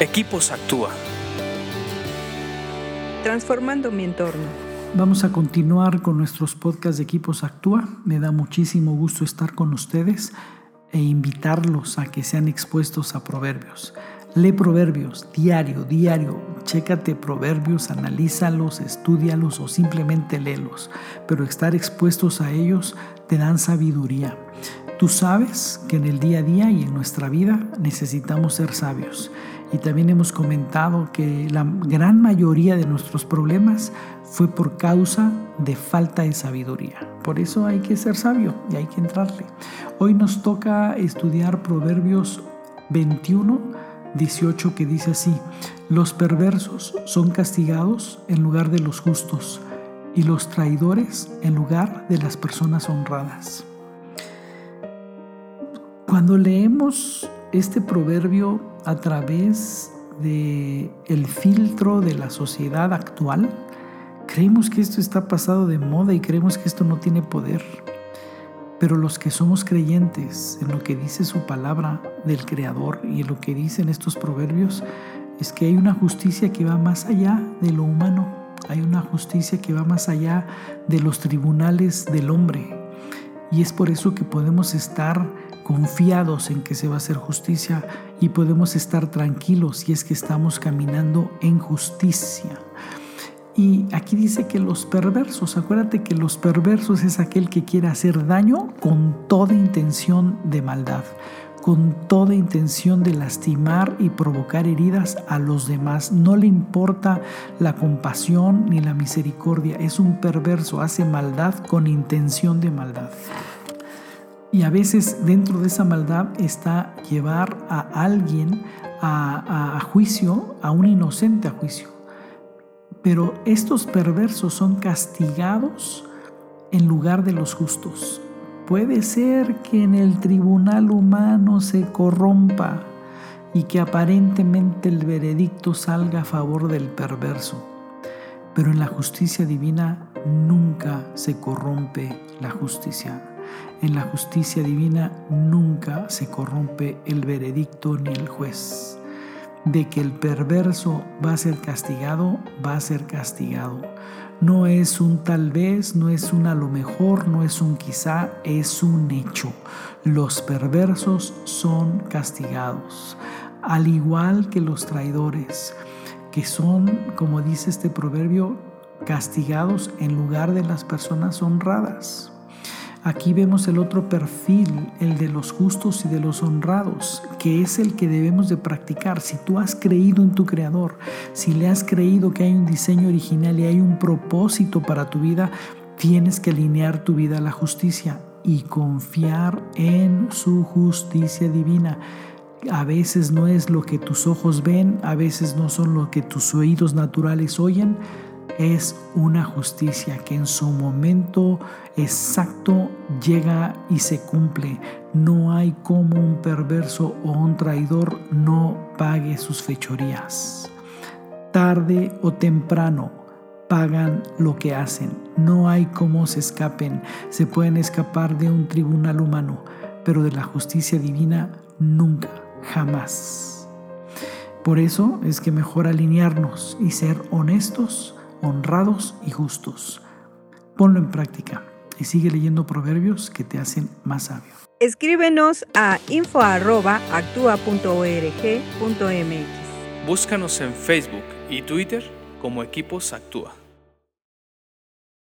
Equipos Actúa. Transformando mi entorno. Vamos a continuar con nuestros podcasts de Equipos Actúa. Me da muchísimo gusto estar con ustedes e invitarlos a que sean expuestos a proverbios. Lee proverbios diario, diario. Chécate proverbios, analízalos, estudialos o simplemente léelos. Pero estar expuestos a ellos te dan sabiduría. Tú sabes que en el día a día y en nuestra vida necesitamos ser sabios. Y también hemos comentado que la gran mayoría de nuestros problemas fue por causa de falta de sabiduría. Por eso hay que ser sabio y hay que entrarle. Hoy nos toca estudiar Proverbios 21, 18 que dice así, los perversos son castigados en lugar de los justos y los traidores en lugar de las personas honradas. Cuando leemos este proverbio a través de el filtro de la sociedad actual, creemos que esto está pasado de moda y creemos que esto no tiene poder. Pero los que somos creyentes en lo que dice su palabra del Creador y en lo que dicen estos proverbios, es que hay una justicia que va más allá de lo humano, hay una justicia que va más allá de los tribunales del hombre. Y es por eso que podemos estar confiados en que se va a hacer justicia y podemos estar tranquilos si es que estamos caminando en justicia. Y aquí dice que los perversos, acuérdate que los perversos es aquel que quiere hacer daño con toda intención de maldad, con toda intención de lastimar y provocar heridas a los demás. No le importa la compasión ni la misericordia, es un perverso, hace maldad con intención de maldad. Y a veces dentro de esa maldad está llevar a alguien a, juicio, a un inocente a juicio. Pero estos perversos son castigados en lugar de los justos. Puede ser que en el tribunal humano se corrompa y que aparentemente el veredicto salga a favor del perverso. Pero en la justicia divina nunca se corrompe la justicia en la justicia divina nunca se corrompe el veredicto ni el juez. De que el perverso va a ser castigado, va a ser castigado. No es un tal vez, no es un a lo mejor, no es un quizá, es un hecho. Los perversos son castigados, al igual que los traidores, que son, como dice este proverbio, castigados en lugar de las personas honradas. Aquí vemos el otro perfil, el de los justos y de los honrados, que es el que debemos de practicar. Si tú has creído en tu Creador, si le has creído que hay un diseño original y hay un propósito para tu vida, tienes que alinear tu vida a la justicia y confiar en su justicia divina. A veces no es lo que tus ojos ven, a veces no son lo que tus oídos naturales oyen, es una justicia que en su momento exacto llega y se cumple. No hay como un perverso o un traidor no pague sus fechorías. Tarde o temprano pagan lo que hacen. No hay cómo se escapen. Se pueden escapar de un tribunal humano, pero de la justicia divina nunca, jamás. Por eso es que mejor alinearnos y ser honestos honrados y justos. Ponlo en práctica y sigue leyendo proverbios que te hacen más sabio. Escríbenos a info.actua.org.mx. Búscanos en Facebook y Twitter como Equipos Actúa.